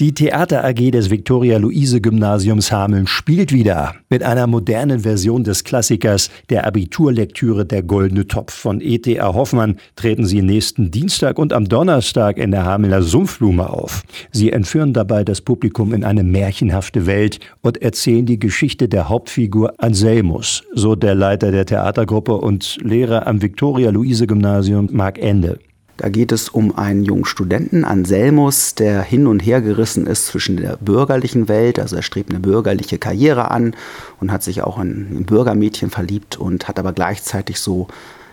Die Theater AG des Viktoria-Luise-Gymnasiums Hameln spielt wieder mit einer modernen Version des Klassikers der Abiturlektüre Der Goldene Topf von E.T.A. Hoffmann treten sie nächsten Dienstag und am Donnerstag in der Hamelner Sumpfblume auf. Sie entführen dabei das Publikum in eine märchenhafte Welt und erzählen die Geschichte der Hauptfigur Anselmus, so der Leiter der Theatergruppe und Lehrer am Viktoria-Luise-Gymnasium Marc Ende. Da geht es um einen jungen Studenten, Anselmus, der hin und her gerissen ist zwischen der bürgerlichen Welt, also er strebt eine bürgerliche Karriere an und hat sich auch in ein Bürgermädchen verliebt und hat aber gleichzeitig so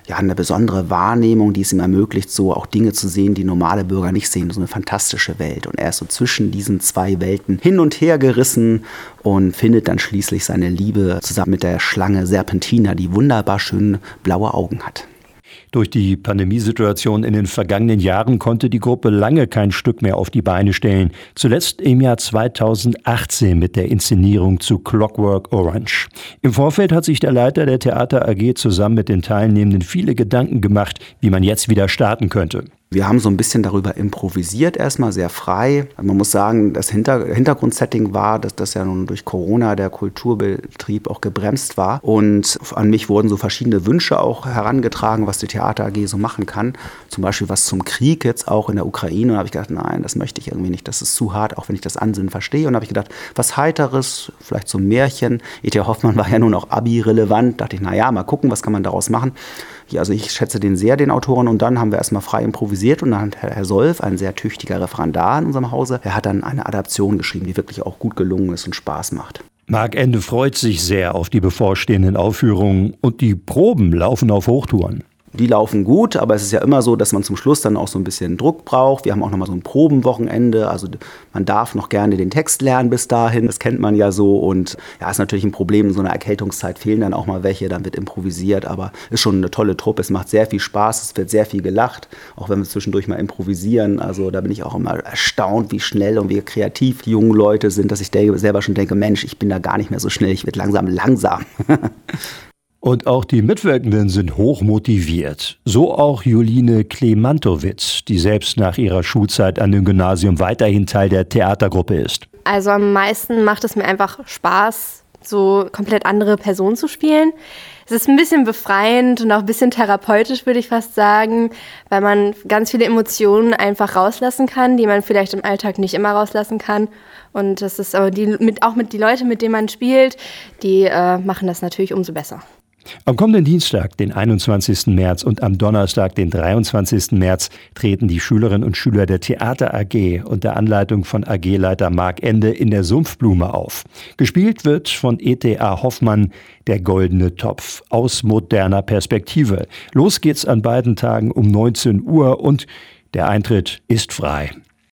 ja, eine besondere Wahrnehmung, die es ihm ermöglicht, so auch Dinge zu sehen, die normale Bürger nicht sehen. So eine fantastische Welt. Und er ist so zwischen diesen zwei Welten hin und her gerissen und findet dann schließlich seine Liebe zusammen mit der Schlange Serpentina, die wunderbar schön blaue Augen hat. Durch die Pandemiesituation in den vergangenen Jahren konnte die Gruppe lange kein Stück mehr auf die Beine stellen. Zuletzt im Jahr 2018 mit der Inszenierung zu Clockwork Orange. Im Vorfeld hat sich der Leiter der Theater AG zusammen mit den Teilnehmenden viele Gedanken gemacht, wie man jetzt wieder starten könnte. Wir haben so ein bisschen darüber improvisiert, erstmal sehr frei. Man muss sagen, das Hinter Hintergrundsetting war, dass das ja nun durch Corona der Kulturbetrieb auch gebremst war. Und an mich wurden so verschiedene Wünsche auch herangetragen, was die Theater AG so machen kann. Zum Beispiel was zum Krieg jetzt auch in der Ukraine. Da habe ich gedacht, nein, das möchte ich irgendwie nicht. Das ist zu hart, auch wenn ich das Ansinnen verstehe. Und da habe ich gedacht, was Heiteres, vielleicht so ein Märchen. E.T. Hoffmann war ja nun auch Abi-relevant. Da dachte ich, naja, mal gucken, was kann man daraus machen. Also ich schätze den sehr, den Autoren. Und dann haben wir erstmal frei improvisiert und dann hat Herr Solf, ein sehr tüchtiger Referendar in unserem Hause, er hat dann eine Adaption geschrieben, die wirklich auch gut gelungen ist und Spaß macht. Marc Ende freut sich sehr auf die bevorstehenden Aufführungen und die Proben laufen auf Hochtouren die laufen gut, aber es ist ja immer so, dass man zum Schluss dann auch so ein bisschen Druck braucht. Wir haben auch nochmal so ein Probenwochenende, also man darf noch gerne den Text lernen bis dahin, das kennt man ja so und ja, ist natürlich ein Problem, in so einer Erkältungszeit fehlen dann auch mal welche, dann wird improvisiert, aber ist schon eine tolle Truppe, es macht sehr viel Spaß, es wird sehr viel gelacht, auch wenn wir zwischendurch mal improvisieren, also da bin ich auch immer erstaunt, wie schnell und wie kreativ die jungen Leute sind, dass ich selber schon denke, Mensch, ich bin da gar nicht mehr so schnell, ich werde langsam langsam. Und auch die Mitwirkenden sind hoch motiviert. So auch Juline Klemantowitz, die selbst nach ihrer Schulzeit an dem Gymnasium weiterhin Teil der Theatergruppe ist. Also am meisten macht es mir einfach Spaß, so komplett andere Personen zu spielen. Es ist ein bisschen befreiend und auch ein bisschen therapeutisch, würde ich fast sagen, weil man ganz viele Emotionen einfach rauslassen kann, die man vielleicht im Alltag nicht immer rauslassen kann. Und das ist aber die, mit, auch mit die Leute, mit denen man spielt, die äh, machen das natürlich umso besser. Am kommenden Dienstag, den 21. März und am Donnerstag, den 23. März, treten die Schülerinnen und Schüler der Theater AG unter Anleitung von AG-Leiter Marc Ende in der Sumpfblume auf. Gespielt wird von E.T.A. Hoffmann der Goldene Topf aus moderner Perspektive. Los geht's an beiden Tagen um 19 Uhr und der Eintritt ist frei.